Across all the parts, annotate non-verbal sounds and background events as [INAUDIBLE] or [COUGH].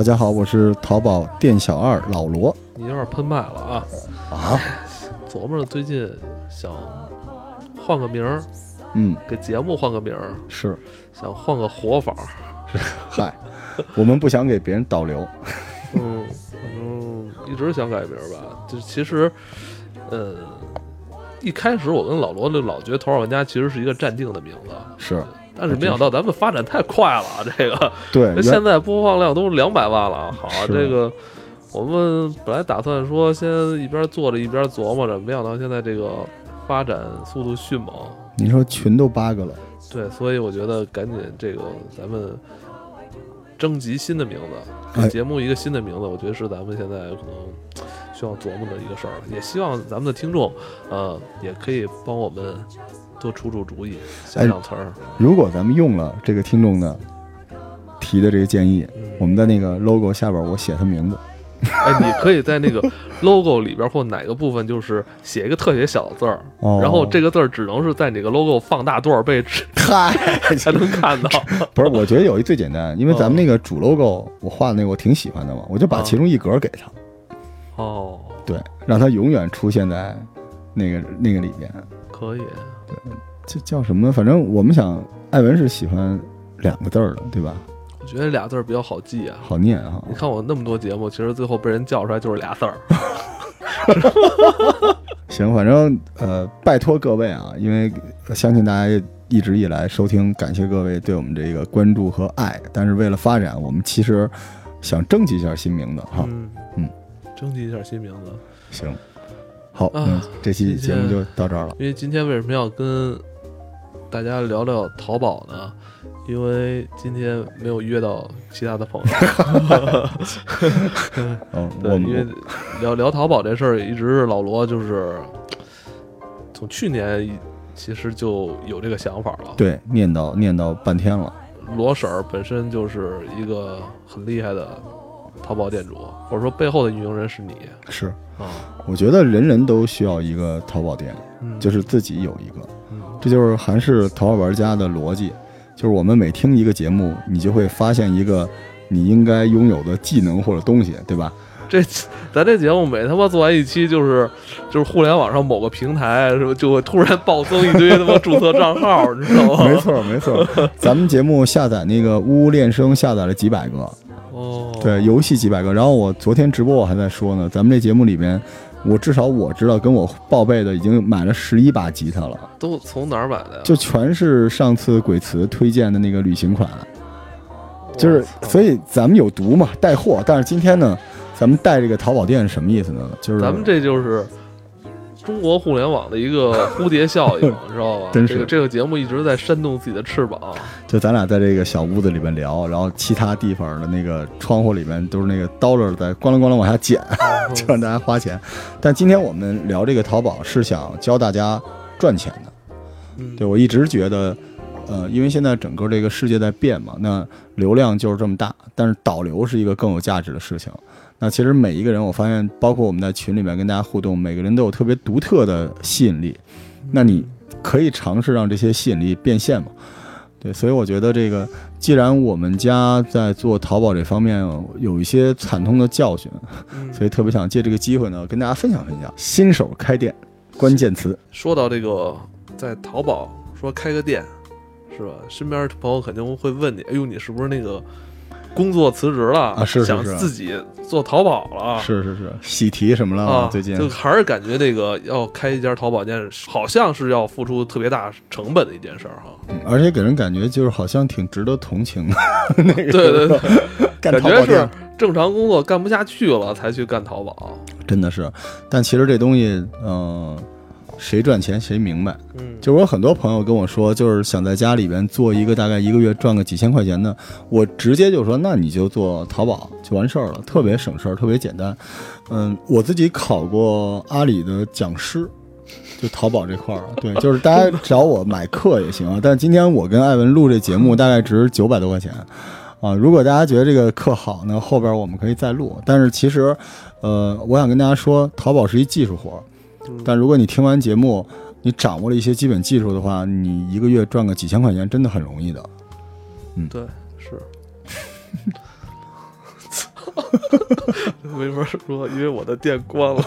大家好，我是淘宝店小二老罗。你有点喷麦了啊！啊，[LAUGHS] 琢磨着最近想换个名儿，嗯，给节目换个名儿，是，想换个活法儿。[LAUGHS] 嗨，我们不想给别人导流，[LAUGHS] 嗯，反正一直想改名儿吧。就其实，呃，一开始我跟老罗就老觉得《头号玩家》其实是一个暂定的名字，是但是没想到咱们发展太快了，这个对，现在播放量都两百万了。好这个我们本来打算说先一边做着一边琢磨着，没想到现在这个发展速度迅猛。你说群都八个了，对，所以我觉得赶紧这个咱们征集新的名字，哎给节目一个新的名字，我觉得是咱们现在可能需要琢磨的一个事儿。也希望咱们的听众，呃，也可以帮我们多出出主意，想想词儿。如果咱们用了这个听众的提的这个建议，嗯我们在那个 logo 下边我写他名字，哎，你可以在那个 logo 里边或哪个部分，就是写一个特别小的字儿，哦，然后这个字儿只能是在你个 logo 放大多少倍嗨，[LAUGHS] 才能看到。[LAUGHS] 不是，我觉得有一最简单，因为咱们哦那个主 logo 我画的那个我挺喜欢的嘛，我就把哦其中一格给他，哦，对，让他永远出现在那个那个里边，可以。这叫什么呢？反正我们想，艾文是喜欢两个字儿的，对吧？我觉得俩字儿比较好记啊。好念啊。你看我那么多节目，其实最后被人叫出来就是俩字儿。[LAUGHS] 行，反正呃，拜托各位啊，因为相信大家一直以来收听，感谢各位对我们这个关注和爱。但是为了发展，我们其实想征集一下新名字哈。嗯嗯，征集一下新名字。行，好，嗯这期节目就到这儿了。因为今天为什么要跟大家聊聊淘宝呢？因为今天没有约到其他的朋友。[LAUGHS] 嗯，[LAUGHS] 对，我因为们聊聊淘宝这事儿，一直是老罗就是从去年其实就有这个想法了。对念叨念叨半天了。罗婶儿本身就是一个很厉害的淘宝店主，或者说背后的运营人是你是，啊。我觉得人人都需要一个淘宝店，嗯，就是自己有一个。嗯这就是韩式淘宝玩家的逻辑，就是我们每听一个节目，你就会发现一个你应该拥有的技能或者东西，对吧？这咱这节目每他妈做完一期，就是就是互联网上某个平台是吧，就会突然暴增一堆他妈注册账号，你知道吗？[LAUGHS] 没错，没错。咱们节目下载那个呜呜练声下载了几百个，哦，对，游戏几百个。然后我昨天直播我还在说呢，咱们这节目里面，我至少我知道跟我报备的已经买了十一把吉他了，都从哪儿买的呀？就全是上次鬼词推荐的那个旅行款。就是所以咱们有毒嘛，带货。但是今天呢，咱们带这个淘宝店是什么意思呢？就是咱们这就是中国互联网的一个蝴蝶效应，你 [LAUGHS] 知道吧？真是这个这个节目一直在扇动自己的翅膀。就咱俩在这个小屋子里边聊，然后其他地方的那个窗户里面都是那个 dollar 在咣啷咣啷往下捡，[LAUGHS] 就让大家花钱。但今天我们聊这个淘宝是想教大家赚钱的。嗯，对我一直觉得，呃，因为现在整个这个世界在变嘛，那流量就是这么大，但是导流是一个更有价值的事情。那其实每一个人，我发现，包括我们在群里面跟大家互动，每个人都有特别独特的吸引力。那你可以尝试让这些吸引力变现嘛？对，所以我觉得这个，既然我们家在做淘宝这方面有一些惨痛的教训，嗯所以特别想借这个机会呢，跟大家分享分享新手开店关键词。说到这个，在淘宝说开个店，是吧？身边朋友肯定会问你：“哎呦，你是不是那个工作辞职了啊是是想自己做淘宝了？”是是是，喜提什么了？啊，最近就还是感觉这个要开一家淘宝店，好像是要付出特别大成本的一件事儿哈。嗯而且给人感觉就是好像挺值得同情的。[LAUGHS] 那个对对对，[LAUGHS] 感觉是正常工作干不下去了才去干淘宝。真的是，但其实这东西，嗯、谁赚钱谁明白。嗯，就我有很多朋友跟我说，就是想在家里边做一个大概一个月赚个几千块钱的，我直接就说，那你就做淘宝就完事儿了，特别省事儿，特别简单。嗯，我自己考过阿里的讲师，就淘宝这块儿，[LAUGHS] 对，就是大家找我买课也行啊。但是今天我跟艾文录这节目 [LAUGHS] 大概值九百多块钱啊。如果大家觉得这个课好呢，后边我们可以再录。但是其实，呃，我想跟大家说，淘宝是一技术活儿，嗯但如果你听完节目，你掌握了一些基本技术的话，你一个月赚个几千块钱真的很容易的。嗯对是。[LAUGHS] 没法说，因为我的店关了。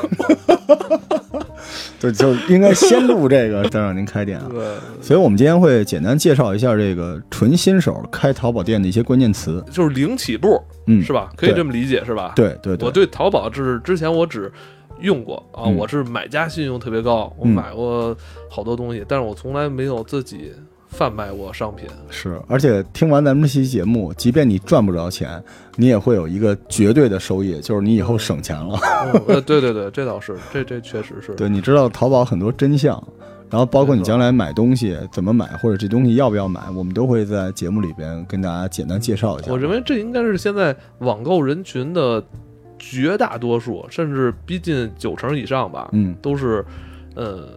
对，就应该先录这个，再让您开店啊。对，所以我们今天会简单介绍一下这个纯新手开淘宝店的一些关键词，就是零起步，嗯，是吧？可以这么理解，是吧？对对对，我对淘宝是之前我只用过啊，嗯我是买家信用特别高，我嗯买过好多东西，但是我从来没有自己贩卖过商品。是，而且听完咱们这期节目，即便你赚不着钱，你也会有一个绝对的收益，就是你以后省钱了。嗯呃，对对对，这倒是，这这确实是。对，你知道淘宝很多真相，然后包括你将来买东西怎么买，或者这东西要不要买，我们都会在节目里边跟大家简单介绍一下。我认为这应该是现在网购人群的绝大多数，甚至逼近九成以上吧，嗯，都是，呃，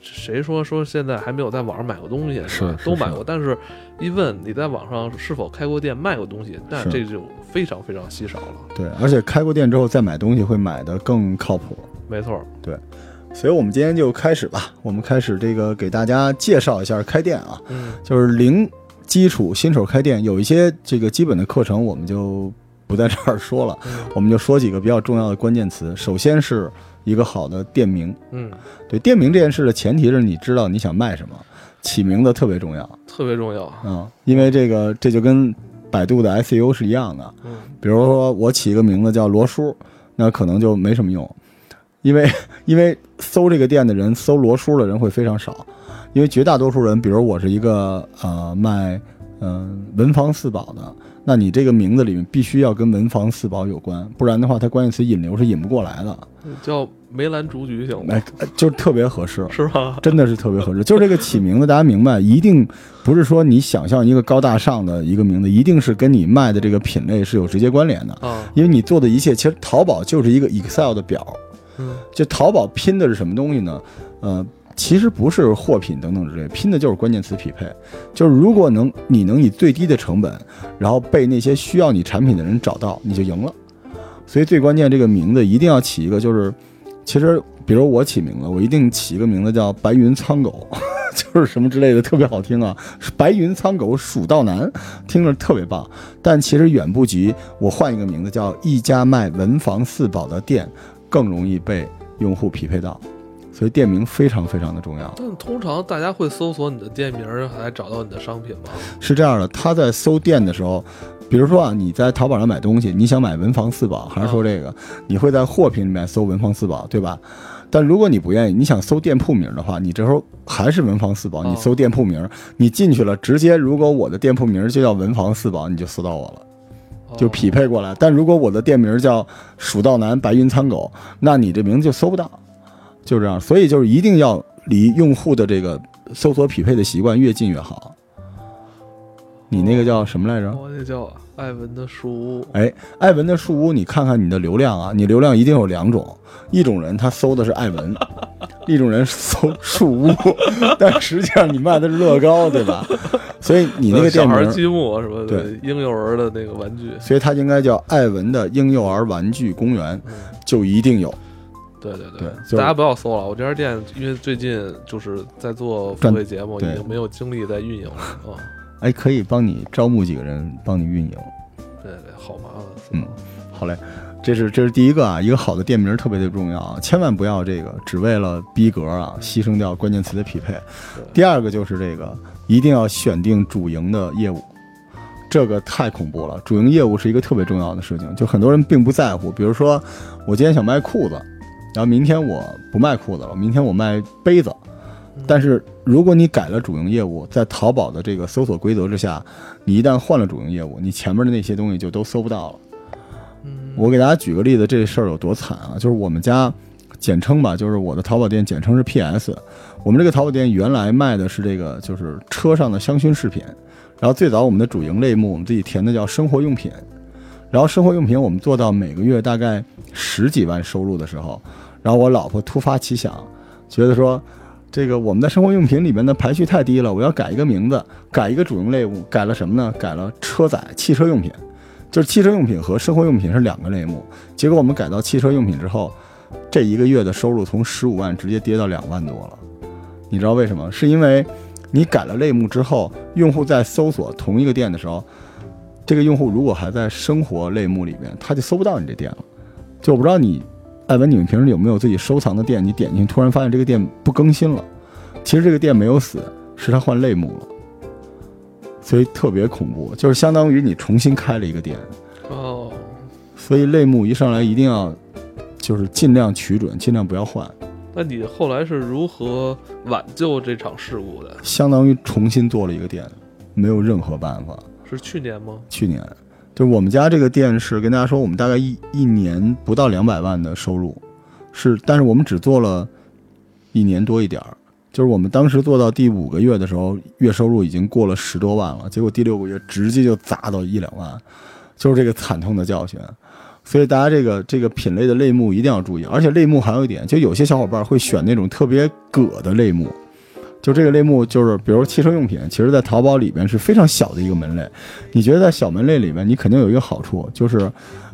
谁说说现在还没有在网上买过东西是都买过，但是一问你在网上是否开过店卖过东西，那这就非常非常稀少了。对，而且开过店之后再买东西会买的更靠谱。没错，对所以我们今天就开始吧，我们开始这个给大家介绍一下开店啊，嗯就是零基础新手开店，有一些这个基本的课程我们就不在这儿说了，嗯。我们就说几个比较重要的关键词。首先是一个好的店名，嗯，对店名这件事的前提是你知道你想卖什么，起名字特别重要。特别重要。啊、因为这个这就跟百度的 SEO 是一样的。嗯。比如说我起一个名字叫罗叔，那可能就没什么用，因为 [LAUGHS] 因为搜这个店的人，搜罗叔的人会非常少，因为绝大多数人，比如我是一个呃卖嗯、文房四宝的，那你这个名字里面必须要跟文房四宝有关，不然的话，它关键词引流是引不过来的，叫梅兰竹菊行吗？哎，就特别合适。[LAUGHS] 是吧？真的是特别合适，就是这个起名字，大家明白，一定不是说你想象一个高大上的一个名字，一定是跟你卖的这个品类是有直接关联的。啊，因为你做的一切，其实淘宝就是一个 Excel 的表，嗯就淘宝拼的是什么东西呢？呃，其实不是货品等等之类，拼的就是关键词匹配。就是如果能你能以最低的成本，然后被那些需要你产品的人找到，你就赢了。所以最关键，这个名字一定要起一个，就是其实比如我起名字，我一定起一个名字叫白云苍狗。[LAUGHS] 就是什么之类的，特别好听啊！白云苍狗蜀道难，听着特别棒。但其实远不及我换一个名字叫一家卖文房四宝的店更容易被用户匹配到，所以店名非常非常的重要。但通常大家会搜索你的店名儿来找到你的商品吗？是这样的，他在搜店的时候，比如说啊，你在淘宝上买东西，你想买文房四宝，还是说这个，你会在货品里面搜文房四宝，对吧？但如果你不愿意，你想搜店铺名的话，你这时候还是文房四宝，你搜店铺名，你进去了，直接如果我的店铺名就叫文房四宝，你就搜到我了。就匹配过来。但如果我的店名叫蜀道难白云苍狗，那你这名字就搜不到，就这样。所以就是一定要离用户的这个搜索匹配的习惯越近越好。你那个叫什么来着？我那叫艾文的树屋。哎，艾文的树屋，你看看你的流量啊，你流量一定有两种，一种人他搜的是艾文，[LAUGHS] 一种人搜树屋，[LAUGHS] 但实际上你卖的是乐高，对吧？所以你那个小店名，孩积木什么的对婴幼儿的那个玩具，所以它应该叫艾文的婴幼儿玩具公园，嗯，就一定有。对对对就是大家不要搜了。我这家店因为最近就是在做付费节目，已经没有精力在运营了 [LAUGHS] 啊。哎，可以帮你招募几个人帮你运营。对对，好麻烦。嗯，好嘞，这是这是第一个啊，一个好的店名特别的重要啊，千万不要这个只为了逼格啊，牺牲掉关键词的匹配。第二个就是这个，一定要选定主营的业务，这个太恐怖了。主营业务是一个特别重要的事情，就很多人并不在乎。比如说，我今天想卖裤子，然后明天我不卖裤子了，明天我卖杯子。但是如果你改了主营业务，在淘宝的这个搜索规则之下，你一旦换了主营业务，你前面的那些东西就都搜不到了。嗯，我给大家举个例子，这事儿有多惨啊！就是我们家，简称吧，就是我的淘宝店简称是 PS。我们这个淘宝店原来卖的是这个，就是车上的香薰饰品。然后最早我们的主营类目，我们自己填的叫生活用品。然后生活用品我们做到每个月大概十几万收入的时候，然后我老婆突发奇想，觉得说，这个我们的生活用品里面的排序太低了，我要改一个名字，改一个主营类目，改了什么呢？改了车载汽车用品。就是汽车用品和生活用品是两个类目，结果我们改到汽车用品之后，这一个月的收入从十五万直接跌到两万多了。你知道为什么？是因为你改了类目之后，用户在搜索同一个店的时候，这个用户如果还在生活类目里面，他就搜不到你这店了。就我不知道你，艾文，你们平时有没有自己收藏的店？你点进去突然发现这个店不更新了，其实这个店没有死，是他换类目了，所以特别恐怖，就是相当于你重新开了一个店。哦，所以类目一上来一定要就是尽量取准，尽量不要换，那你后来是如何挽救这场事故的？相当于重新做了一个店，没有任何办法。是去年吗？去年，就是我们家这个店是跟大家说，我们大概一一年不到两百万的收入，是，但是我们只做了一年多一点儿，就是我们当时做到第五个月的时候，月收入已经过了十多万了，结果第六个月直接就砸到一两万，就是这个惨痛的教训。所以大家这个这个品类的类目一定要注意，而且类目还有一点，就有些小伙伴会选那种特别葛的类目。就这个类目，就是比如汽车用品，其实在淘宝里边是非常小的一个门类。你觉得在小门类里面，你肯定有一个好处，就是，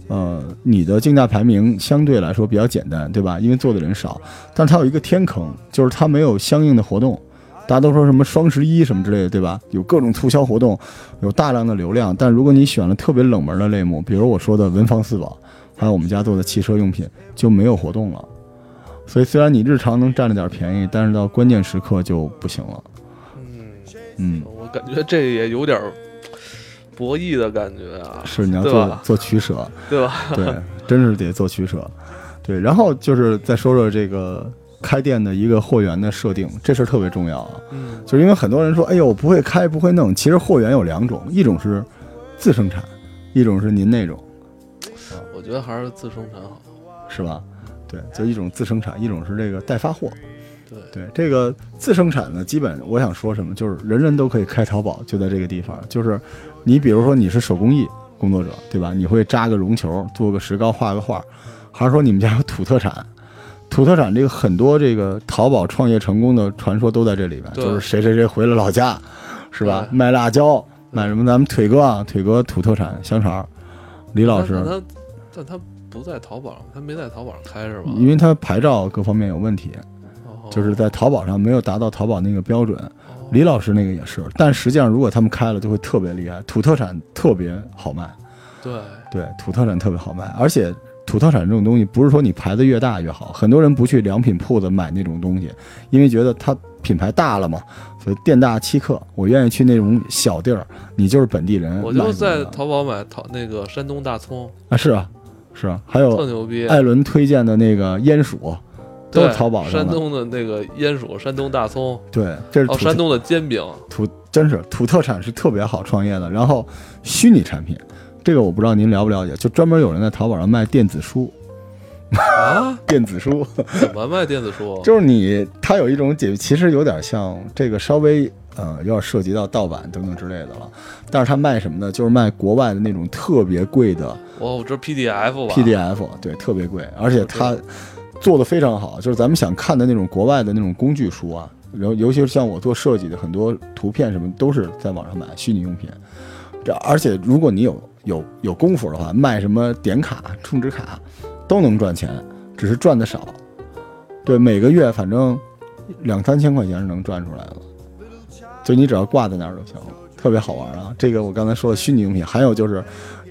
呃，你的竞价排名相对来说比较简单，对吧？因为做的人少。但它有一个天坑，就是它没有相应的活动。大家都说什么双十一什么之类的，对吧？有各种促销活动，有大量的流量。但如果你选了特别冷门的类目，比如我说的文房四宝，还有我们家做的汽车用品，就没有活动了。所以虽然你日常能占着点便宜，但是到关键时刻就不行了。嗯，嗯，我感觉这也有点儿博弈的感觉啊，是你要做做取舍，对吧？对，真是得做取舍。对，然后就是再说说这个开店的一个货源的设定，这事儿特别重要啊。嗯，就是因为很多人说，哎呦，我不会开，不会弄。其实货源有两种，一种是自生产，一种是您那种，我觉得还是自生产好。是吧？对，就一种自生产，一种是这个代发货。对，对，这个自生产呢，基本我想说什么，就是人人都可以开淘宝，就在这个地方。就是你比如说你是手工艺工作者，对吧？你会扎个绒球，做个石膏，画个画，还是说你们家有土特产？土特产这个很多这个淘宝创业成功的传说都在这里边，就是谁谁谁回了老家，是吧？卖辣椒，卖什么？咱们腿哥啊，腿哥土特产香肠，李老师但，他但他不在淘宝上，他没在淘宝上开是吧？因为他牌照各方面有问题，哦就是在淘宝上没有达到淘宝那个标准。哦李老师那个也是，但实际上如果他们开了，就会特别厉害。土特产特别好卖，对对，土特产特别好卖，而且土特产这种东西不是说你牌子越大越好，很多人不去良品铺子买那种东西，因为觉得它品牌大了嘛，所以店大欺客。我愿意去那种小地儿，你就是本地人，我就在淘宝买淘那个山东大葱，啊，是啊，是啊，还特有牛逼。艾伦推荐的那个烟薯，都是淘宝上的。山东的那个烟薯，山东大葱，对，这是哦，山东的煎饼，土真是土特产是特别好创业的。然后虚拟产品，这个我不知道您了不了解，就专门有人在淘宝上卖电子书，啊？[LAUGHS] 电子书怎么卖电子书？[LAUGHS] 就是你它有一种解，其实有点像这个稍微呃有点涉及到盗版等等之类的了。但是他卖什么呢？就是卖国外的那种特别贵的哦我这 PDF 吧 PDF，对，特别贵，而且他做的非常好，就是咱们想看的那种国外的那种工具书啊，然后尤其是像我做设计的，很多图片什么都是在网上买虚拟用品。这而且如果你有有有功夫的话，卖什么点卡、充值卡都能赚钱，只是赚的少。对，每个月反正两三千块钱是能赚出来的，就你只要挂在那儿就行了，特别好玩啊。这个我刚才说的虚拟用品，还有就是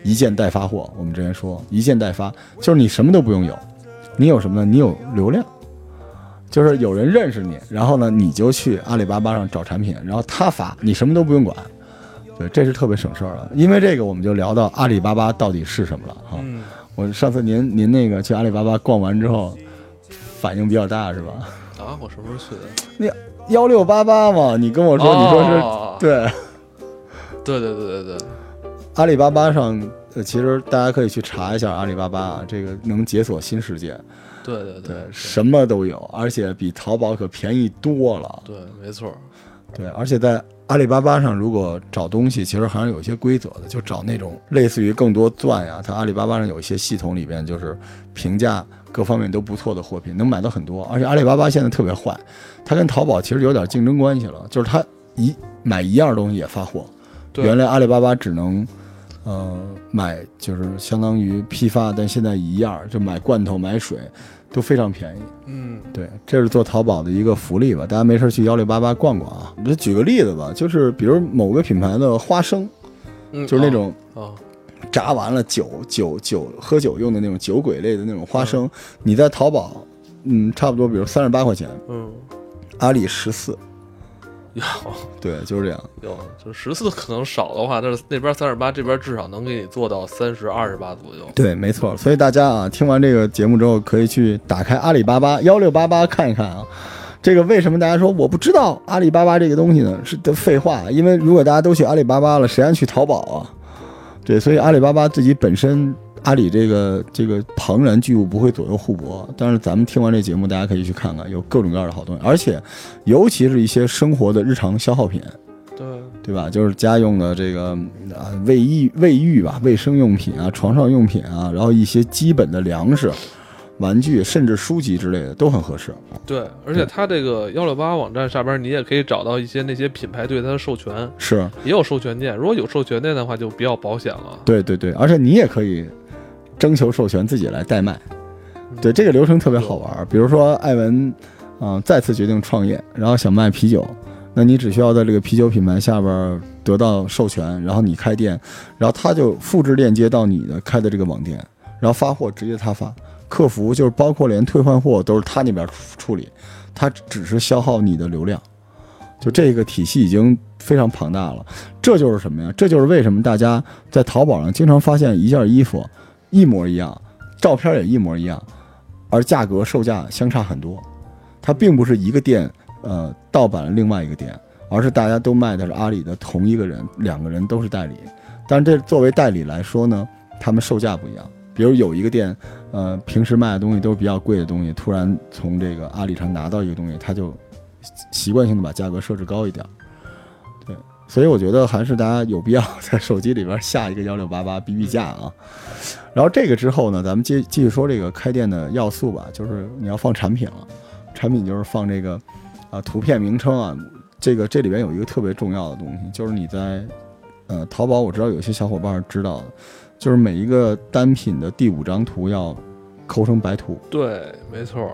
一件代发货，我们之前说一件代发，就是你什么都不用有，你有什么呢？你有流量，就是有人认识你，然后呢，你就去阿里巴巴上找产品，然后他发，你什么都不用管。对，这是特别省事儿了。因为这个，我们就聊到阿里巴巴到底是什么了哈。嗯，我上次您您那个去阿里巴巴逛完之后，反应比较大是吧？啊，我什么时候去的？幺六八八嘛，你跟我说，你说是、哦对。对对对对对，阿里巴巴上，呃，其实大家可以去查一下阿里巴巴啊，这个能解锁新世界，对对对，什么都有，而且比淘宝可便宜多了。对，没错。对，而且在阿里巴巴上，如果找东西，其实好像有一些规则的，就找那种类似于更多钻呀。它阿里巴巴上有一些系统里边，就是评价各方面都不错的货品，能买到很多。而且阿里巴巴现在特别坏，它跟淘宝其实有点竞争关系了，就是它一买一样东西也发货。原来阿里巴巴只能，呃，买就是相当于批发，但现在一样，就买罐头、买水都非常便宜。嗯，对，这是做淘宝的一个福利吧，大家没事去幺六八八逛逛啊。我就举个例子吧，就是比如某个品牌的花生，嗯就是那种啊，炸完了酒酒酒喝酒用的那种酒鬼类的那种花生，你在淘宝，嗯，差不多，比如三十八块钱，嗯，阿里十四，有对，就是这样。有，就十四可能少的话，但是那边三十八，这边至少能给你做到三十二十八左右。对，没错。所以大家啊，听完这个节目之后，可以去打开阿里巴巴幺六八八看一看啊。这个为什么大家说我不知道阿里巴巴这个东西呢？是的废话，因为如果大家都去阿里巴巴了，谁还去淘宝啊？对，所以阿里巴巴自己本身，阿里这个这个庞然巨物不会左右互搏。但是咱们听完这节目，大家可以去看看，有各种各样的好东西，而且尤其是一些生活的日常消耗品，对，对吧？就是家用的这个啊卫浴卫浴吧，卫生用品啊，床上用品啊，然后一些基本的粮食、玩具，甚至书籍之类的都很合适。对，而且它这个幺六八网站上边，你也可以找到一些那些品牌对它的授权，是也有授权店。如果有授权店的话，就比较保险了。对对对，而且你也可以征求授权自己来代卖。对，这个流程特别好玩儿。比如说艾文，嗯、再次决定创业，然后想卖啤酒，那你只需要在这个啤酒品牌下边儿得到授权，然后你开店，然后他就复制链接到你的开的这个网店，然后发货直接他发，客服就是包括连退换货都是他那边处理，他只是消耗你的流量。就这个体系已经非常庞大了，这就是什么呀？这就是为什么大家在淘宝上经常发现一件衣服一模一样，照片也一模一样，而价格售价相差很多。它并不是一个店呃盗版了另外一个店，而是大家都卖的是阿里的同一个人，两个人都是代理。但这作为代理来说呢，他们售价不一样。比如有一个店，呃，平时卖的东西都是比较贵的东西，突然从这个阿里上拿到一个东西，他就习惯性的把价格设置高一点儿。所以我觉得还是大家有必要在手机里边下一个幺六八八比比价啊。然后这个之后呢，咱们继继续说这个开店的要素吧，就是你要放产品了，产品就是放这个啊图片名称啊，这个这里边有一个特别重要的东西，就是你在呃淘宝，我知道有些小伙伴知道的，就是每一个单品的第五张图要抠成白图。对，没错。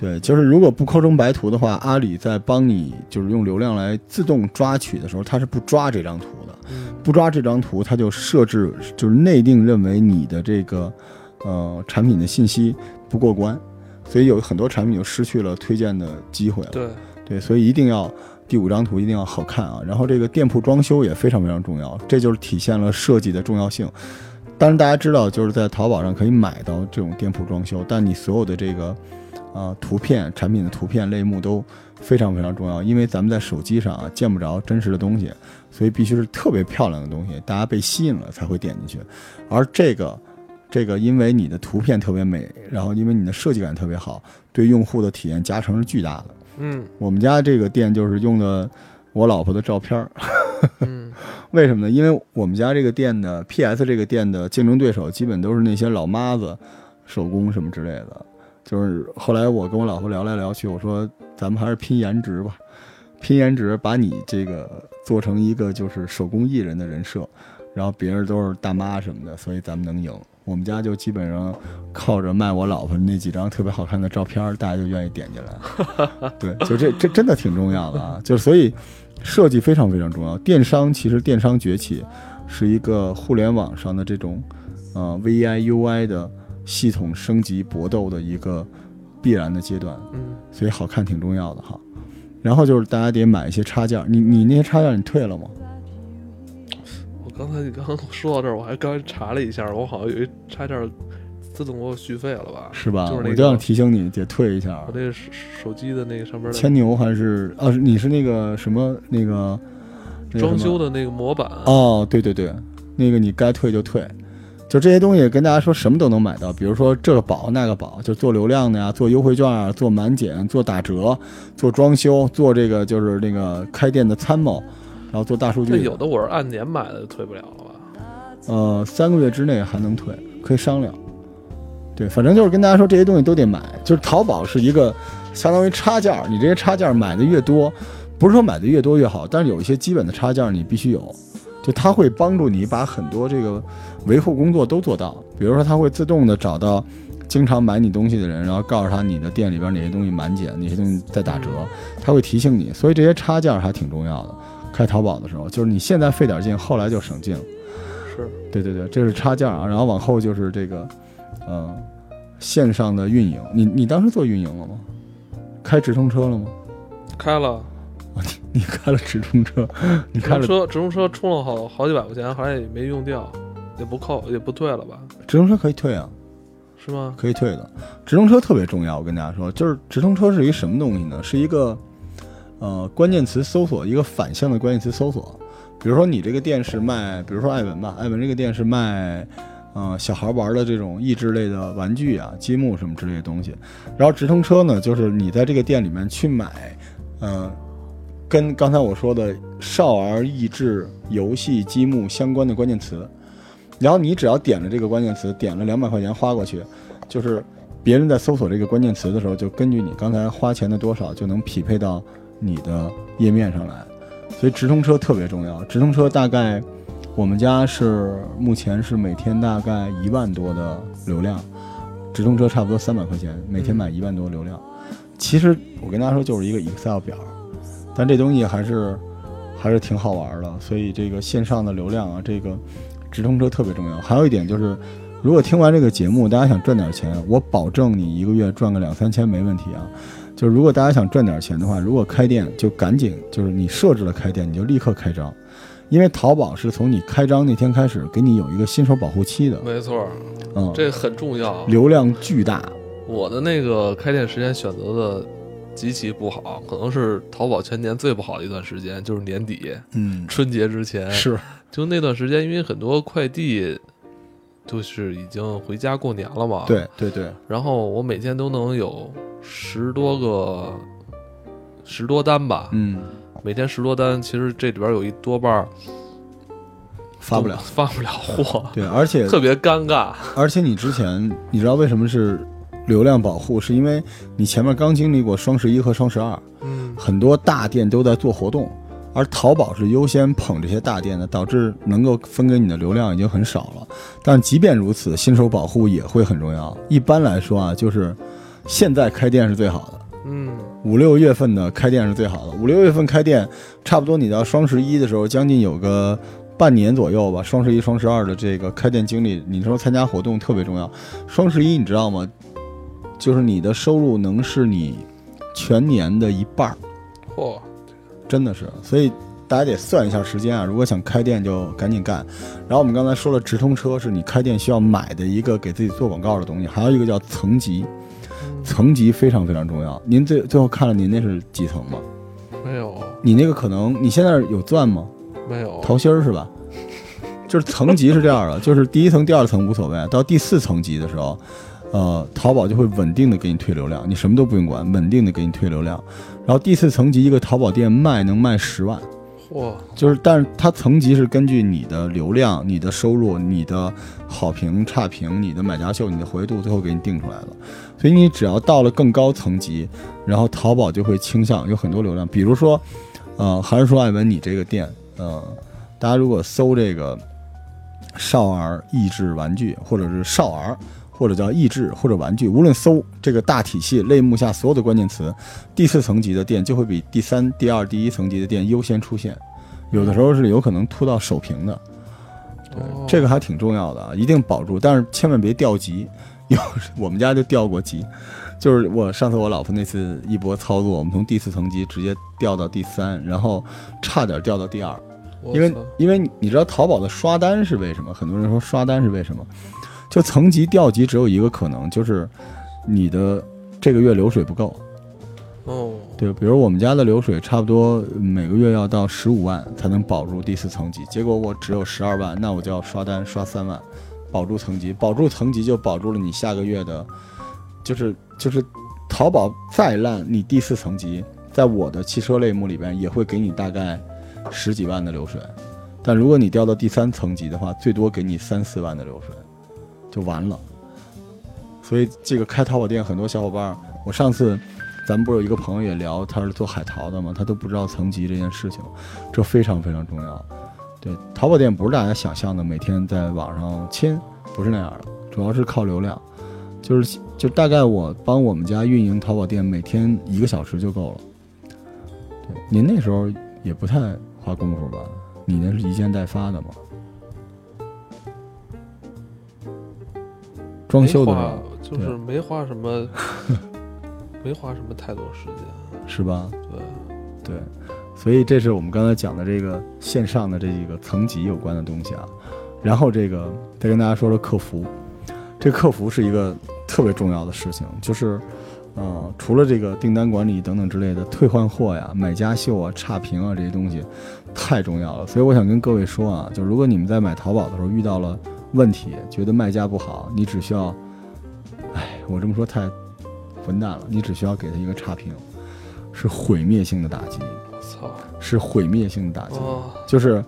对，就是如果不抠成白图的话，阿里在帮你就是用流量来自动抓取的时候，它是不抓这张图的。嗯，不抓这张图，它就设置就是内定认为你的这个呃产品的信息不过关，所以有很多产品就失去了推荐的机会了。对，对，所以一定要第五张图一定要好看啊。然后这个店铺装修也非常非常重要，这就是体现了设计的重要性。当然大家知道，就是在淘宝上可以买到这种店铺装修，但你所有的这个啊、图片产品的图片类目都非常非常重要，因为咱们在手机上啊见不着真实的东西，所以必须是特别漂亮的东西，大家被吸引了才会点进去。而这个这个，因为你的图片特别美，然后因为你的设计感特别好，对用户的体验加成是巨大的。嗯我们家这个店就是用的我老婆的照片儿，嗯，[LAUGHS] 为什么呢？因为我们家这个店的 PS 这个店的竞争对手基本都是那些老妈子、手工什么之类的。就是后来我跟我老婆聊来聊去，我说咱们还是拼颜值吧，拼颜值把你这个做成一个就是手工艺人的人设，然后别人都是大妈什么的，所以咱们能赢。我们家就基本上靠着卖我老婆那几张特别好看的照片，大家就愿意点进来。对，就这这真的挺重要的啊！就所以设计非常非常重要。电商其实电商崛起是一个互联网上的这种呃 VI UI 的系统升级搏斗的一个必然的阶段，嗯，所以好看挺重要的哈。然后就是大家得买一些插件儿，你你那些插件儿你退了吗？我刚才你刚刚说到这儿，我还刚查了一下，我好像有一插件自动给我续费了吧？是吧？就是那我就想提醒你得退一下我。那个手手机的那个上边的牵牛还是啊？你是那个什么那个装修的那个模板，哦，对对对，那个你该退就退。就这些东西跟大家说，什么都能买到，比如说这个宝那个宝，就做流量的呀，做优惠券啊，做满减，做打折，做装修，做这个就是那个开店的参谋，然后做大数据。那有的我是按年买的，退不了了吧？呃，三个月之内还能退，可以商量。对，反正就是跟大家说，这些东西都得买。就是淘宝是一个相当于插件，你这些插件买的越多，不是说买的越多越好，但是有一些基本的插件你必须有，就它会帮助你把很多这个维护工作都做到。比如说，它会自动的找到经常买你东西的人，然后告诉他你的店里边哪些东西满减，哪些东西在打折，它会提醒你。所以这些插件还挺重要的。开淘宝的时候，就是你现在费点劲，后来就省劲了。是对对对，这是差价啊。然后往后就是这个，呃，线上的运营。你你当时做运营了吗？开直通车了吗？开了你开了直通车，你开了通车直通车充了好好几百块钱，好像也没用掉，也不扣也不退了吧？直通车可以退啊，是吗？可以退的。直通车特别重要，我跟大家说，就是直通车是一个什么东西呢？是一个呃关键词搜索，一个反向的关键词搜索。比如说你这个店是卖，比如说艾文吧，艾文这个店是卖。呃，小孩玩的这种益智类的玩具啊、积木什么之类的东西，然后直通车呢，就是你在这个店里面去买，呃，跟刚才我说的少儿益智游戏积木相关的关键词，然后你只要点了这个关键词，点了两百块钱花过去，就是别人在搜索这个关键词的时候，就根据你刚才花钱的多少，就能匹配到你的页面上来。所以直通车特别重要，直通车大概我们家是目前是每天大概一万多的流量，直通车差不多三百块钱，每天买一万多流量。其实我跟大家说，就是一个 Excel 表，但这东西还是还是挺好玩的。所以这个线上的流量啊，这个直通车特别重要。还有一点就是，如果听完这个节目，大家想赚点钱，我保证你一个月赚个两三千没问题啊。就是如果大家想赚点钱的话，如果开店就赶紧，就是你设置了开店，你就立刻开张，因为淘宝是从你开张那天开始给你有一个新手保护期的，没错，嗯，这很重要。流量巨大，我的那个开店时间选择的极其不好，可能是淘宝全年最不好的一段时间，就是年底嗯，春节之前。是，就那段时间，因为很多快递就是已经回家过年了嘛。。对对对，然后我每天都能有十多个、十多单吧，嗯，每天十多单，其实这里边有一多半儿发不了，发不了 [LAUGHS] 货，对，而且特别尴尬。而且你之前你知道为什么是流量保护？是因为你前面刚经历过双十一和双十二，嗯，很多大店都在做活动，而淘宝是优先捧这些大店的，导致能够分给你的流量已经很少了。但即便如此，新手保护也会很重要。一般来说啊，就是现在开店是最好的。嗯，五六月份的开店是最好的。五六月份开店，差不多你到双十一的时候，将近有个半年左右吧。双十一、双十二的这个开店经历，你说参加活动特别重要。双十一你知道吗？就是你的收入能是你全年的一半儿，嚯，真的是。所以大家得算一下时间啊。如果想开店，就赶紧干。然后我们刚才说了，直通车是你开店需要买的一个给自己做广告的东西，还有一个叫层级。嗯层级非常非常重要。您最最后看了您那是几层吗？没有，你那个可能你现在有钻吗？没有，桃心儿是吧？就是层级是这样的，就是第一层、第二层无所谓，到第四层级的时候，呃，淘宝就会稳定的给你推流量，你什么都不用管，稳定的给你推流量。然后第四层级一个淘宝店卖能卖十万，嚯，就是但是它层级是根据你的流量、你的收入、你的好评、差评、你的买家秀、你的活跃度，最后给你定出来的。所以你只要到了更高层级，然后淘宝就会倾向有很多流量，比如说，呃，还是说艾文你这个店，呃，大家如果搜这个少儿益智玩具，或者是少儿，或者叫益智或者玩具，无论搜这个大体系类目下所有的关键词，第四层级的店就会比第三、第二、第一层级的店优先出现，有的时候是有可能突到首屏的。对，哦这个还挺重要的啊，一定保住，但是千万别掉级。[LAUGHS] 有我们家就掉过级，就是我上次我老婆那次一波操作，我们从第四层级直接掉到第三，然后差点掉到第二，因为因为你你知道淘宝的刷单是为什么？很多人说刷单是为什么？就层级调级只有一个可能，就是你的这个月流水不够。哦，对，比如我们家的流水差不多每个月要到十五万才能保住第四层级，结果我只有十二万，那我就要刷单刷三万，保住层级，保住层级就保住了你下个月的，就是就是淘宝再烂，你第四层级在我的汽车类目里边也会给你大概十几万的流水，但如果你掉到第三层级的话，最多给你三四万的流水，就完了。所以这个开淘宝店，很多小伙伴，我上次咱们不是有一个朋友也聊，他是做海淘的嘛，他都不知道层级这件事情，这非常非常重要。对，淘宝店不是大家想象的每天在网上亲，不是那样的，主要是靠流量，就是就大概我帮我们家运营淘宝店，每天一个小时就够了。对，您那时候也不太花功夫吧？你那是一件代发的吗？装修的就是没花什么，[LAUGHS] 没花什么太多时间。是吧？对，对，所以这是我们刚才讲的这个线上的这几个层级有关的东西啊。然后这个再跟大家说说客服，这客服是一个特别重要的事情，就是呃，除了这个订单管理等等之类的，退换货呀、买家秀啊、差评啊这些东西太重要了。所以我想跟各位说啊，就如果你们在买淘宝的时候遇到了问题，觉得卖家不好，你只需要，哎，我这么说太混蛋了，你只需要给他一个差评，是毁灭性的打击。我操，是毁灭性的打击，哦，就是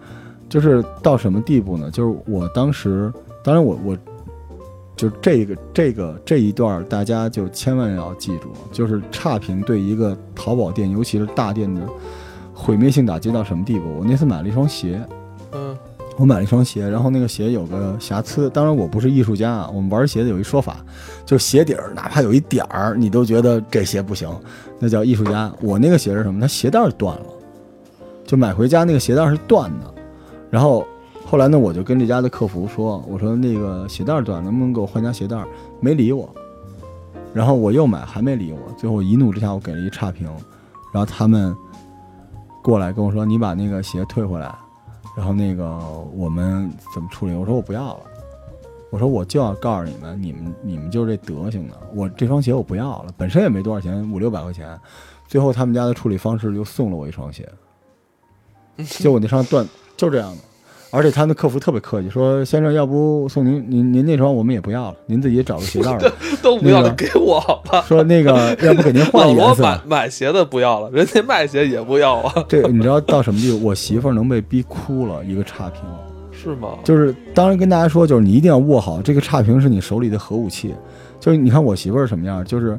就是到什么地步呢？就是我当时，当然我我就这个这个这一段，大家就千万要记住，就是差评对一个淘宝店，尤其是大店的毁灭性打击到什么地步？我那次买了一双鞋，嗯，我买了一双鞋，然后那个鞋有个瑕疵。当然我不是艺术家啊，我们玩鞋的有一说法，就是鞋底儿哪怕有一点儿，你都觉得这鞋不行，那叫艺术家。我那个鞋是什么？它鞋带断了，就买回家那个鞋带是断的。然后后来呢，我就跟这家的客服说，我说那个鞋带断，能不能给我换家鞋带？没理我。然后我又买，还没理我。最后一怒之下，我给了一差评。然后他们过来跟我说：“你把那个鞋退回来。”然后那个我们怎么处理？我说我不要了，我说我就要告诉你们，你们你们就是这德行的，我这双鞋我不要了，本身也没多少钱，五六百块钱，最后他们家的处理方式就送了我一双鞋，[LAUGHS] 就我那双断就这样的，而且他那客服特别客气，说先生要不送您您您那双我们也不要了，您自己找个鞋带儿吧，[LAUGHS] 都不要了，那个给我吧。说那个要不给您换 [LAUGHS] 颜色。买买鞋的不要了，人家卖鞋也不要啊，[LAUGHS] 这你知道到什么地步？我媳妇儿能被逼哭了，一个差评。是吗？就是当然跟大家说，就是你一定要握好这个差评是你手里的核武器。就是你看我媳妇儿什么样，就是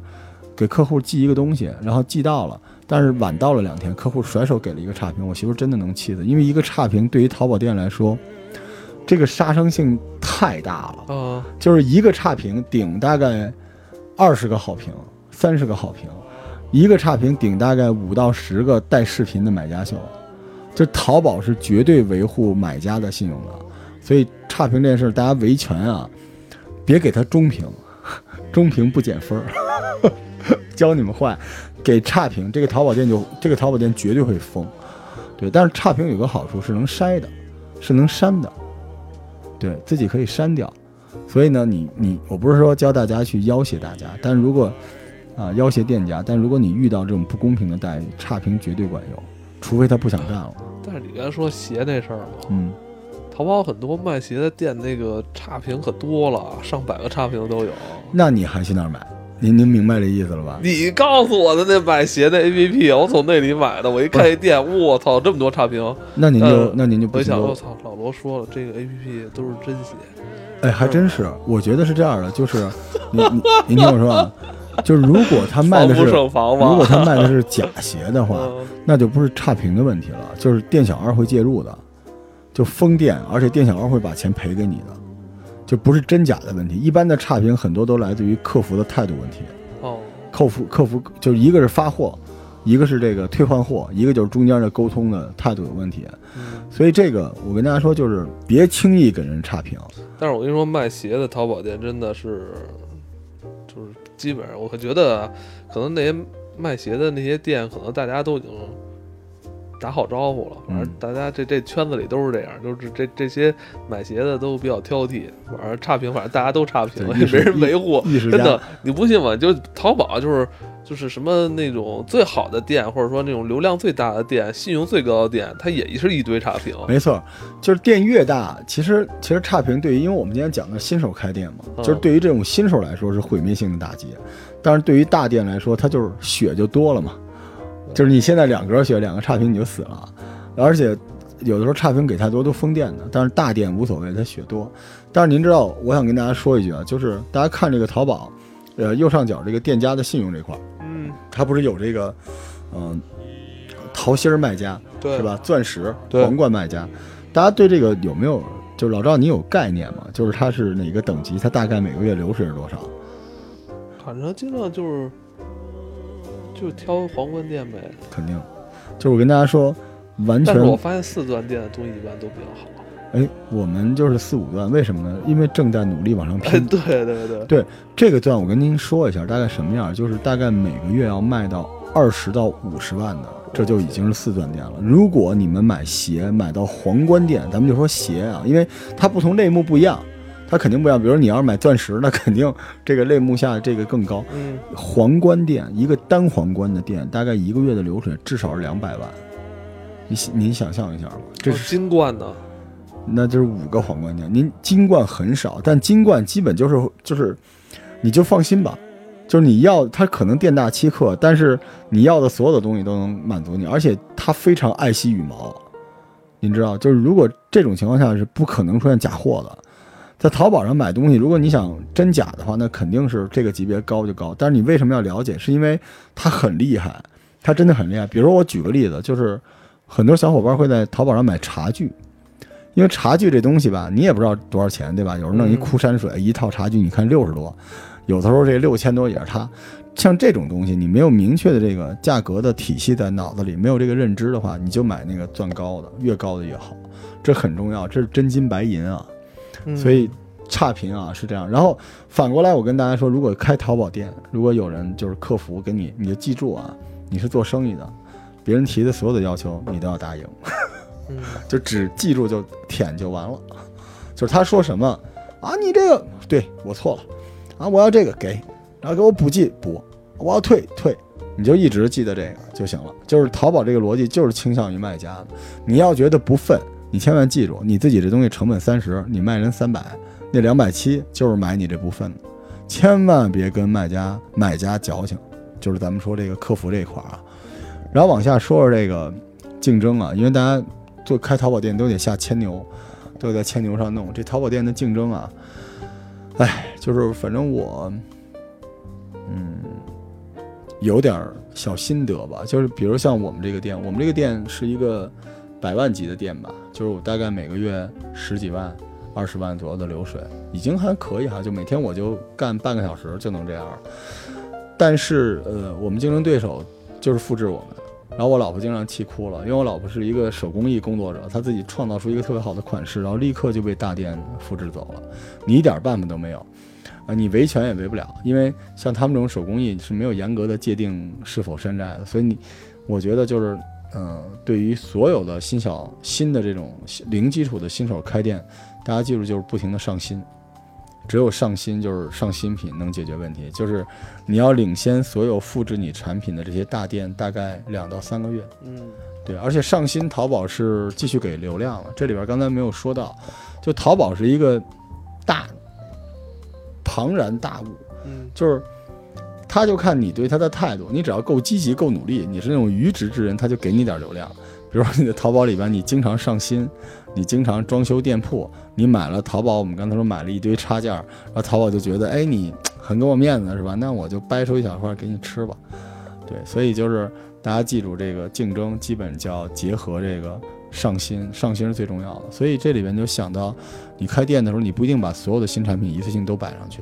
给客户寄一个东西，然后寄到了，但是晚到了两天，客户甩手给了一个差评，我媳妇真的能气死，因为一个差评对于淘宝店来说，这个杀伤性太大了。啊，就是一个差评顶大概二十个好评，三十个好评，一个差评顶大概五到十个带视频的买家秀。就淘宝是绝对维护买家的信用的，所以差评这件事大家维权啊，别给他中评，[LAUGHS] 中评不减分儿。[LAUGHS] 教你们坏，给差评，这个淘宝店就这个淘宝店绝对会封。对，但是差评有个好处是能筛的，是能删的，对自己可以删掉。所以呢，你你我不是说教大家去要挟大家，但如果啊要挟店家，但如果你遇到这种不公平的待遇，差评绝对管用，除非他不想干了。但是你刚才说鞋那事儿嘛，嗯，淘宝很多卖鞋的店那个差评可多了，上百个差评都有。那你还去那儿买？您您明白这意思了吧？你告诉我的那买鞋的 APP，我从那里买的。我一看一店，我操，这么多差评！那您就、呃那您就不行我操，老罗说了，这个 APP 都是真鞋。哎，还真是，我觉得是这样的，就是你你 [LAUGHS] 您听我说啊，就是如果他卖的是？如果他卖的是假鞋的话，[LAUGHS] 嗯那就不是差评的问题了，就是店小二会介入的，就封店，而且店小二会把钱赔给你的，就不是真假的问题。一般的差评很多都来自于客服的态度问题，哦，客服客服就是一个是发货，一个是这个退换货，一个就是中间的沟通的态度有问题。嗯，所以这个我跟大家说，就是别轻易给人差评。但是我跟你说，卖鞋的淘宝店真的是，就是基本上，我觉得啊可能那些卖鞋的那些店，可能大家都已经打好招呼了。反正嗯大家这这圈子里都是这样，就是这这些买鞋的都比较挑剔，反正差评，反正大家都差评，对也没人维护。真的，你不信吗？就淘宝就是就是什么那种最好的店，或者说那种流量最大的店、信用最高的店，它也是一堆差评。没错，就是店越大，其实其实差评对于，因为我们今天讲的新手开店嘛，嗯就是对于这种新手来说是毁灭性的打击，但是对于大店来说，它就是血就多了嘛，就是你现在两格血，两个差评你就死了，而且有的时候差评给太多都封店的，但是大店无所谓，它血多。但是您知道，我想跟大家说一句啊，就是大家看这个淘宝，呃，右上角这个店家的信用这块儿，嗯，它不是有这个，嗯、桃心儿卖家，对，是？吧？钻石、皇冠卖家，大家对这个有没有？就是老赵，你有概念吗？就是它是哪个等级？它大概每个月流水是多少？反正尽量就是就挑皇冠店呗。肯定，就是我跟大家说，完全但是我发现四钻店的东西一般都比较好。哎，我们就是四五钻，为什么呢？因为正在努力往上哎，拼。对对对，这个钻我跟您说一下，大概什么样，就是大概每个月要卖到二十到五十万的，这就已经是四钻店了。如果你们买鞋买到皇冠店，咱们就说鞋啊，因为它不同类目不一样，它肯定不一样。比如你要是买钻石，那肯定这个类目下这个更高。嗯，皇冠店一个单皇冠的店，大概一个月的流水至少是两百万。你您想象一下吧，这哦是金冠的，那就是五个皇冠店，您金冠很少，但金冠基本就是就是，你就放心吧，就是你要它可能店大欺客，但是你要的所有的东西都能满足你，而且它非常爱惜羽毛，您知道，就是如果这种情况下是不可能出现假货的，在淘宝上买东西，如果你想真假的话，那肯定是这个级别高就高，但是你为什么要了解？是因为它很厉害，它真的很厉害。比如说我举个例子，就是很多小伙伴会在淘宝上买茶具。因为茶具这东西吧，你也不知道多少钱，对吧？有人弄一嗯枯山水，一套茶具，你看六十多，有的时候这六千多也是它。像这种东西，你没有明确的这个价格的体系在脑子里，没有这个认知的话，你就买那个钻高的，越高的越好，这很重要，这是真金白银啊。嗯。所以差评啊是这样。然后反过来，我跟大家说，如果开淘宝店，如果有人就是客服给你，你就记住啊，你是做生意的，别人提的所有的要求你都要答应。嗯。就只记住就舔就完了，就是他说什么啊，你这个对我错了。啊，我要这个给，然后给我补寄补，我要退退，你就一直记得这个就行了。就是淘宝这个逻辑就是倾向于卖家的，你要觉得不忿，你千万记住，你自己这东西成本三十，你卖人三百，那两百七就是买你这部分的，千万别跟卖家买家矫情，就是咱们说这个客服这一块啊。然后往下说说这个竞争啊，因为大家。做开淘宝店都得下牵牛，都得在牵牛上弄。这淘宝店的竞争啊，哎，就是反正我，嗯，有点小心得吧。就是比如像我们这个店，我们这个店是一个百万级的店吧，就是我大概每个月十几万、二十万左右的流水，已经还可以哈。就每天我就干半个小时就能这样。但是呃，我们竞争对手就是复制我们。然后我老婆经常气哭了，因为我老婆是一个手工艺工作者，她自己创造出一个特别好的款式，然后立刻就被大店复制走了，你一点办法都没有，啊，你维权也维不了，因为像他们这种手工艺是没有严格的界定是否山寨的，所以你，我觉得就是，嗯、对于所有的新小新的这种零基础的新手开店，大家记住就是不停的上新。只有上新就是上新品能解决问题，就是你要领先所有复制你产品的这些大店，大概两到三个月。嗯对，而且上新淘宝是继续给流量了，这里边刚才没有说到，就淘宝是一个大庞然大物，嗯就是他就看你对他的态度，你只要够积极、够努力，你是那种愚直之人，他就给你点流量。比如说你的淘宝里边，你经常上新，你经常装修店铺，你买了淘宝，我们刚才说买了一堆插件，然后淘宝就觉得，哎，你很给我面子是吧？那我就掰出一小块给你吃吧。对，所以就是大家记住，这个竞争基本叫结合这个上新，上新是最重要的。所以这里边就想到，你开店的时候，你不一定把所有的新产品一次性都摆上去，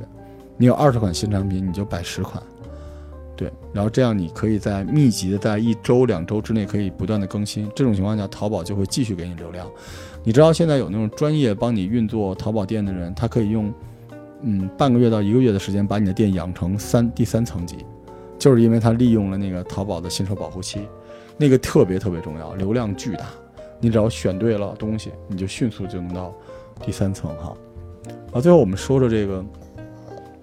你有二十款新产品，你就摆十款。对，然后这样你可以在密集的在一周两周之内可以不断的更新，这种情况下，淘宝就会继续给你流量。你知道现在有那种专业帮你运作淘宝店的人，他可以用嗯半个月到一个月的时间把你的店养成三第三层级，就是因为他利用了那个淘宝的新手保护期，那个特别特别重要，流量巨大。你只要选对了东西，你就迅速就能到第三层哈。啊，最后我们说说这个，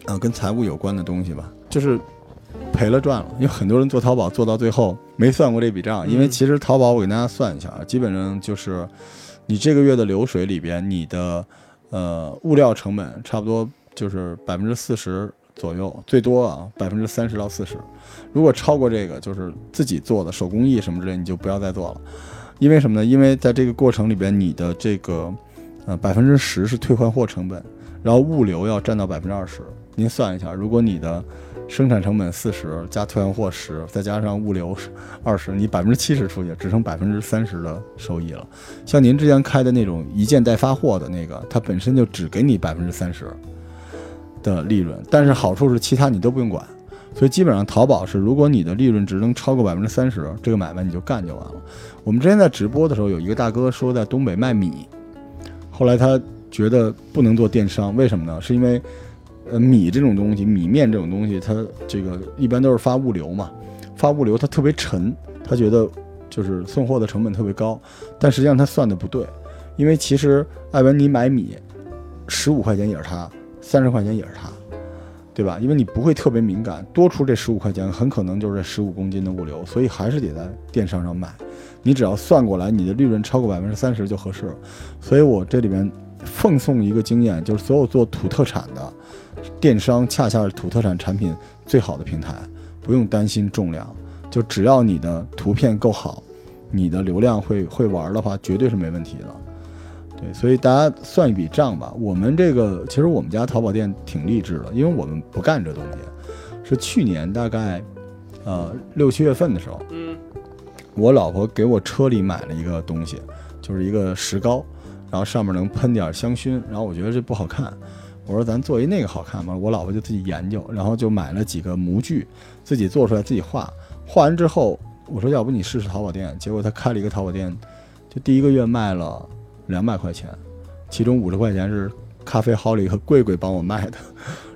啊，跟财务有关的东西吧，就是赔了赚了，因为很多人做淘宝做到最后没算过这笔账，因为嗯其实淘宝我给大家算一下啊，基本上就是你这个月的流水里边，你的呃物料成本差不多就是百分之四十左右，最多啊百分之三十到四十。如果超过这个，就是自己做的手工艺什么之类，你就不要再做了。因为什么呢？因为在这个过程里边，你的这个呃百分之十是退换货成本，然后物流要占到百分之二十。您算一下，如果你的生产成本四十加退换货十，再加上物流二十，你百分之七十出去，只剩百分之三十的收益了。像您之前开的那种一件代发货的那个，它本身就只给你百分之三十的利润，但是好处是其他你都不用管。所以基本上淘宝是，如果你的利润值能超过百分之三十，这个买卖你就干就完了。我们之前在直播的时候，有一个大哥说在东北卖米，后来他觉得不能做电商，为什么呢？是因为呃米这种东西，米面这种东西，它这个一般都是发物流嘛，发物流它特别沉，他觉得就是送货的成本特别高，但实际上他算的不对，因为其实艾文你买米十五块钱也是他，三十块钱也是他。对吧？因为你不会特别敏感，多出这十五块钱，很可能就是这十五公斤的物流，所以还是得在电商上卖。你只要算过来，你的利润超过百分之三十就合适了。所以我这里边奉送一个经验，就是所有做土特产的电商，恰恰是土特产产品最好的平台，不用担心重量，就只要你的图片够好，你的流量会会玩的话，绝对是没问题的。对，所以大家算一笔账吧。我们这个其实我们家淘宝店挺励志的，因为我们不干这东西。是去年大概，呃六七月份的时候，嗯，我老婆给我车里买了一个东西，就是一个石膏，然后上面能喷点香薰。然后我觉得这不好看，我说咱做一那个好看吗？我老婆就自己研究，然后就买了几个模具，自己做出来自己画。画完之后，我说要不你试试淘宝店。结果他开了一个淘宝店，就第一个月卖了。两百块钱，其中五十块钱是咖啡好礼和贵贵帮我卖的，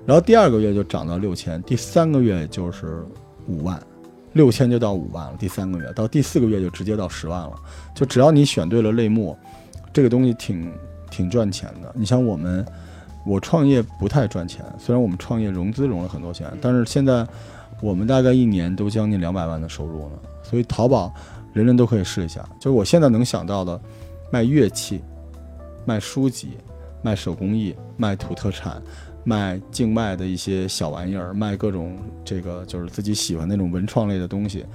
然后第二个月就涨到六千，第三个月就是五万，六千就到五万了。第三个月到第四个月就直接到十万了。就只要你选对了类目，这个东西挺挺赚钱的。你像我们，我创业不太赚钱，虽然我们创业融资融了很多钱，但是现在我们大概一年都将近两百万的收入呢。所以淘宝人人都可以试一下。就是我现在能想到的。卖乐器，卖书籍，卖手工艺，卖土特产，卖境外的一些小玩意儿，卖各种这个就是自己喜欢那种文创类的东西，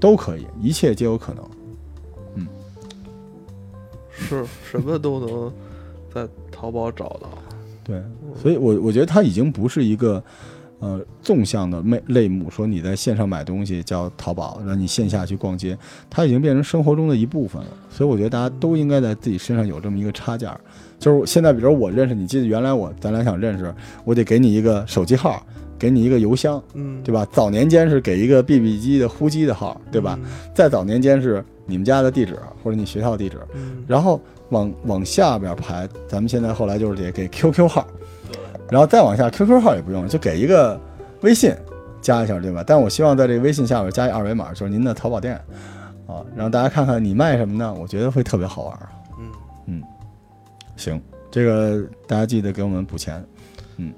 都可以，一切皆有可能。嗯，是什么都能在淘宝找到。对，所以我我觉得它已经不是一个。呃，纵向的类类目，说你在线上买东西叫淘宝，让你线下去逛街，它已经变成生活中的一部分了。所以我觉得大家都应该在自己身上有这么一个插件儿。就是现在，比如我认识你，记得原来我咱俩想认识，我得给你一个手机号，给你一个邮箱，嗯，对吧？早年间是给一个 BB 机的呼机的号，对吧？再早年间是你们家的地址或者你学校的地址，然后往往下边排，咱们现在后来就是得给 QQ 号。然后再往下，QQ 号也不用，就给一个微信，加一下，对吧？但我希望在这个微信下边加一二维码，就是您的淘宝店，啊，让大家看看你卖什么呢？我觉得会特别好玩。嗯嗯，行，这个大家记得给我们补钱。嗯，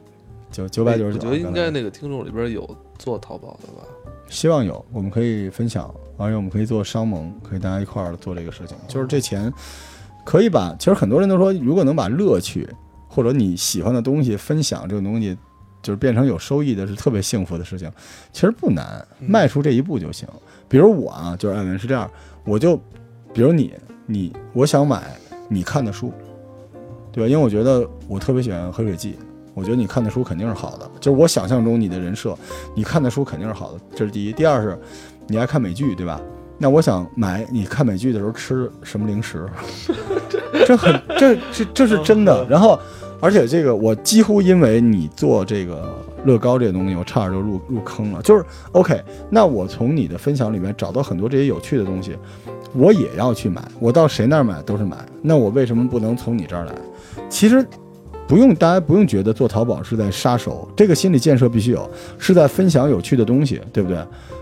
九九百九十九。我觉得应该那个听众里边有做淘宝的吧？希望有，我们可以分享，而且我们可以做商盟，可以大家一块儿做这个事情。就是这钱可以把，其实很多人都说，如果能把乐趣。或者你喜欢的东西分享这种东西，就是变成有收益的，是特别幸福的事情。其实不难，迈出这一步就行。比如我啊，就是艾文是这样，我就，比如你，你我想买你看的书，对吧？因为我觉得我特别喜欢《黑水记》，我觉得你看的书肯定是好的。就是我想象中你的人设，你看的书肯定是好的，这是第一。第二是，你爱看美剧，对吧？那我想买你看美剧的时候吃什么零食，[LAUGHS] 这很这这这是真的。然后。而且这个我几乎因为你做这个乐高这个东西，我差点就入入坑了。就是 OK，那我从你的分享里面找到很多这些有趣的东西，我也要去买。我到谁那儿买都是买，那我为什么不能从你这儿来？其实不用大家不用觉得做淘宝是在杀手，这个心理建设必须有，是在分享有趣的东西，对不对？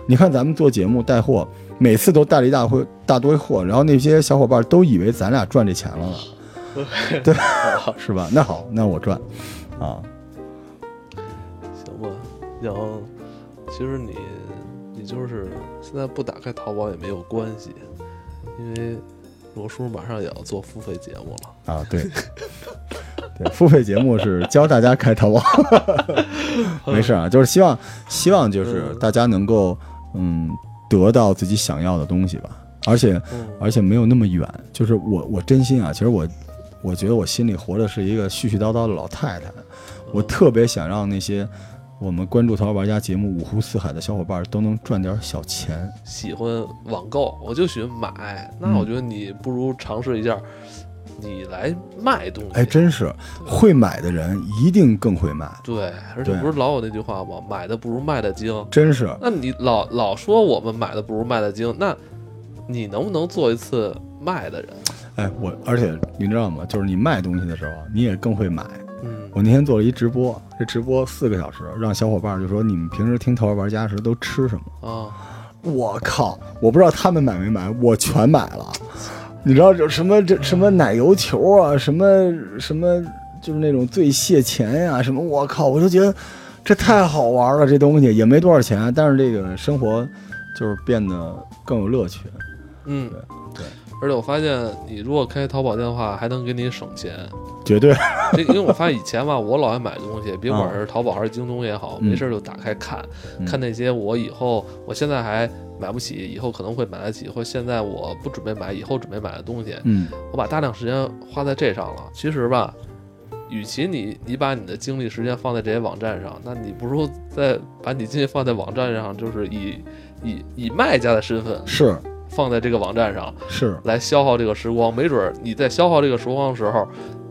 你看咱们做节目带货，每次都带了一大会大堆货，然后那些小伙伴都以为咱俩赚这钱了呢。[LAUGHS] 对，是吧？那好，那我赚，啊，行吧。然后，其实你，你就是现在不打开淘宝也没有关系，因为罗叔马上也要做付费节目了啊。对，[LAUGHS] 对，付费节目是教大家开淘宝 [LAUGHS] [LAUGHS] 没事啊，就是希望，希望就是大家能够，嗯，得到自己想要的东西吧。而且，而且没有那么远。就是我，我真心啊，其实我。我觉得我心里活的是一个絮絮叨叨的老太太，我特别想让那些我们关注《淘宝玩家》节目五湖四海的小伙伴都能赚点小钱。喜欢网购，我就喜欢买。那我觉得你不如尝试一下，你来卖东西。哎，真是会买的人一定更会卖。对，而且不是老有那句话吗？买的不如卖的精。真是。那你老老说我们买的不如卖的精，那你能不能做一次卖的人？哎，我而且你知道吗？就是你卖东西的时候，你也更会买。嗯我那天做了一直播，这直播四个小时，让小伙伴就说你们平时听《头号玩家》时都吃什么？啊，我靠！我不知道他们买没买，我全买了。你知道这什么这什么奶油球啊，什么什么就是那种醉蟹钳呀、什么我靠！我就觉得这太好玩了，这东西也没多少钱，但是这个生活就是变得更有乐趣。嗯，对。而且我发现，你如果开淘宝店的话，还能给你省钱。绝对，这因为我发现以前吧，我老爱买东西，别管是淘宝还是京东也好，嗯没事儿就打开看，嗯看那些我以后我现在还买不起，以后可能会买得起，或现在我不准备买，以后准备买的东西，嗯我把大量时间花在这上了。其实吧，与其你你把你的精力时间放在这些网站上，那你不如再把你精力放在网站上，就是以以以卖家的身份是放在这个网站上是，来消耗这个时光。没准儿你在消耗这个时光的时候，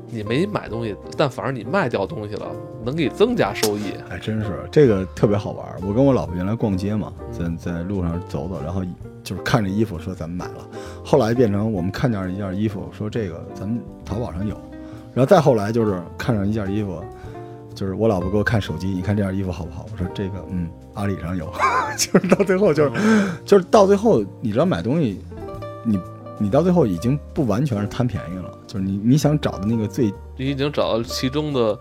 你没买东西，但反而你卖掉东西了，能给你增加收益。哎真是这个特别好玩儿。我跟我老婆原来逛街嘛，在在路上走走，然后就是看着衣服说咱们买了，后来变成我们看见一件衣服说这个咱们淘宝上有，然后再后来就是看上一件衣服，就是我老婆给我看手机，你看这件衣服好不好？我说这个嗯阿里上有，[LAUGHS] 就是到最后就是就是到最后你知道买东西，你你到最后已经不完全是贪便宜了，就是你你想找的那个最你已经找到其中的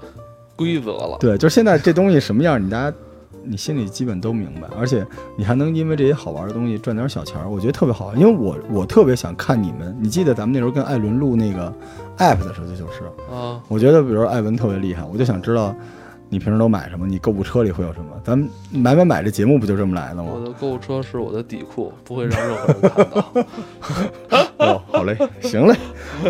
规则了。对，就是现在这东西什么样，你大家你心里基本都明白，而且你还能因为这些好玩的东西赚点小钱儿，我觉得特别好。因为我我特别想看你们，你记得咱们那时候跟艾伦录那个 app 的时候，就是啊，我觉得比如说艾文特别厉害，我就想知道你平时都买什么，你购物车里会有什么。咱们买买买这节目不就这么来的吗？我的购物车是我的底库，不会让任何人看到。[LAUGHS] 哦，好嘞，行嘞，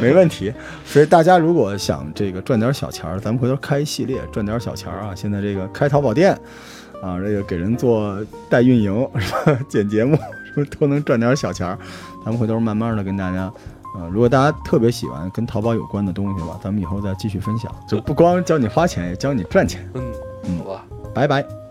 没问题。所以大家如果想这个赚点小钱儿，咱们回头开一系列赚点小钱儿啊。现在这个开淘宝店啊，这个给人做代运营是吧？[LAUGHS] 剪节目是不是都能赚点小钱儿？咱们回头慢慢的跟大家。啊，如果大家特别喜欢跟淘宝有关的东西吧，咱们以后再继续分享，就不光教你花钱，也教你赚钱。嗯，嗯好吧。拜拜。